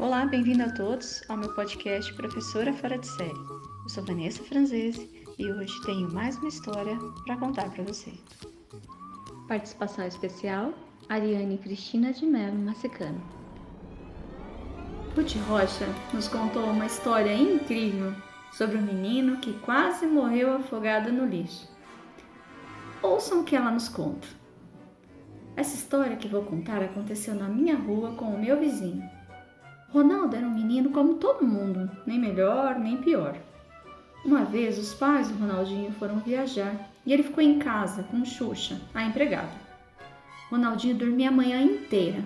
Olá, bem-vindo a todos ao meu podcast Professora Fora de Série. Eu sou Vanessa Franzese e hoje tenho mais uma história para contar para você. Participação especial: Ariane Cristina de Mello Macecano. Ruth Rocha nos contou uma história incrível sobre um menino que quase morreu afogado no lixo. Ouçam o que ela nos conta. Essa história que vou contar aconteceu na minha rua com o meu vizinho. Ronaldo era um menino como todo mundo, nem melhor nem pior. Uma vez os pais do Ronaldinho foram viajar e ele ficou em casa com Xuxa, a empregada. Ronaldinho dormia a manhã inteira,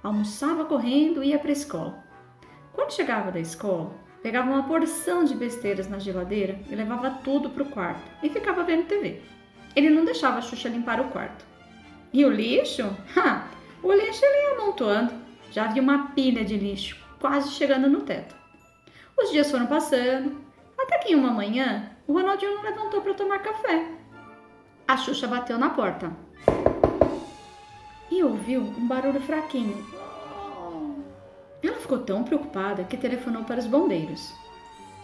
almoçava correndo e ia para a escola. Quando chegava da escola, pegava uma porção de besteiras na geladeira e levava tudo para o quarto e ficava vendo TV. Ele não deixava a Xuxa limpar o quarto. E o lixo? Ha! O lixo ele ia amontoando. Já havia uma pilha de lixo, quase chegando no teto. Os dias foram passando, até que em uma manhã o Ronaldinho não levantou para tomar café. A Xuxa bateu na porta e ouviu um barulho fraquinho. Ela ficou tão preocupada que telefonou para os bombeiros.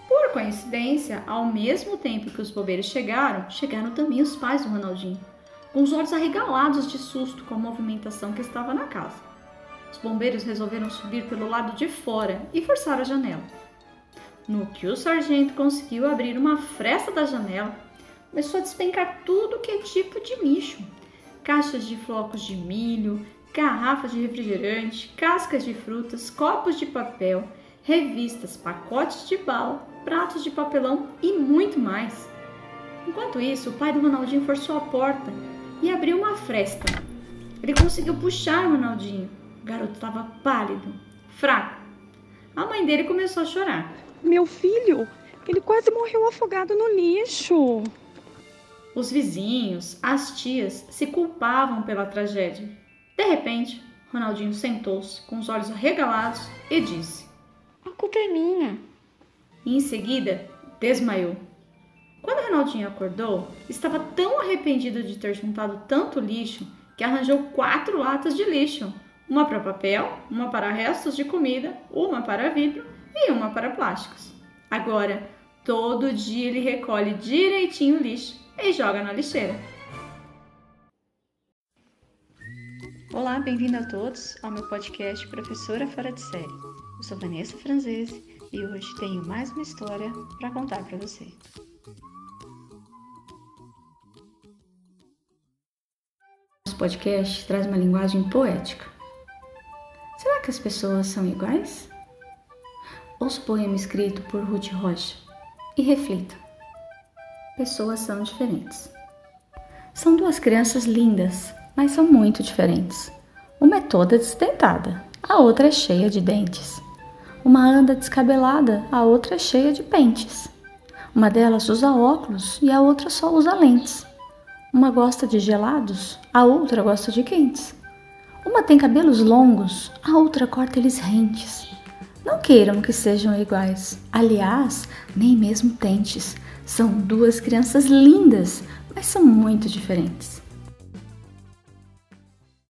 Por coincidência, ao mesmo tempo que os bombeiros chegaram, chegaram também os pais do Ronaldinho com os olhos arregalados de susto com a movimentação que estava na casa. Os bombeiros resolveram subir pelo lado de fora e forçar a janela. No que o sargento conseguiu abrir uma fresta da janela, começou a despencar tudo que é tipo de lixo: caixas de flocos de milho, garrafas de refrigerante, cascas de frutas, copos de papel, revistas, pacotes de bala, pratos de papelão e muito mais. Enquanto isso, o pai do Ronaldinho forçou a porta e abriu uma fresta. Ele conseguiu puxar o Ronaldinho. O garoto estava pálido, fraco. A mãe dele começou a chorar. Meu filho, ele quase morreu afogado no lixo. Os vizinhos, as tias, se culpavam pela tragédia. De repente, Ronaldinho sentou-se com os olhos arregalados e disse: A culpa é minha. E em seguida, desmaiou. Quando Ronaldinho acordou, estava tão arrependido de ter juntado tanto lixo que arranjou quatro latas de lixo: uma para papel, uma para restos de comida, uma para vidro e uma para plásticos. Agora, todo dia ele recolhe direitinho o lixo e joga na lixeira. Olá, bem-vindo a todos ao meu podcast Professora Fora de Série. Eu sou Vanessa Franzese e hoje tenho mais uma história para contar para você. Nosso podcast traz uma linguagem poética. Que as pessoas são iguais? Ouça o poema escrito por Ruth Rocha e reflita. Pessoas são diferentes. São duas crianças lindas, mas são muito diferentes. Uma é toda desdentada, a outra é cheia de dentes. Uma anda descabelada, a outra é cheia de pentes. Uma delas usa óculos e a outra só usa lentes. Uma gosta de gelados, a outra gosta de quentes. Uma tem cabelos longos, a outra corta eles rentes. Não queiram que sejam iguais, aliás, nem mesmo tentes. São duas crianças lindas, mas são muito diferentes.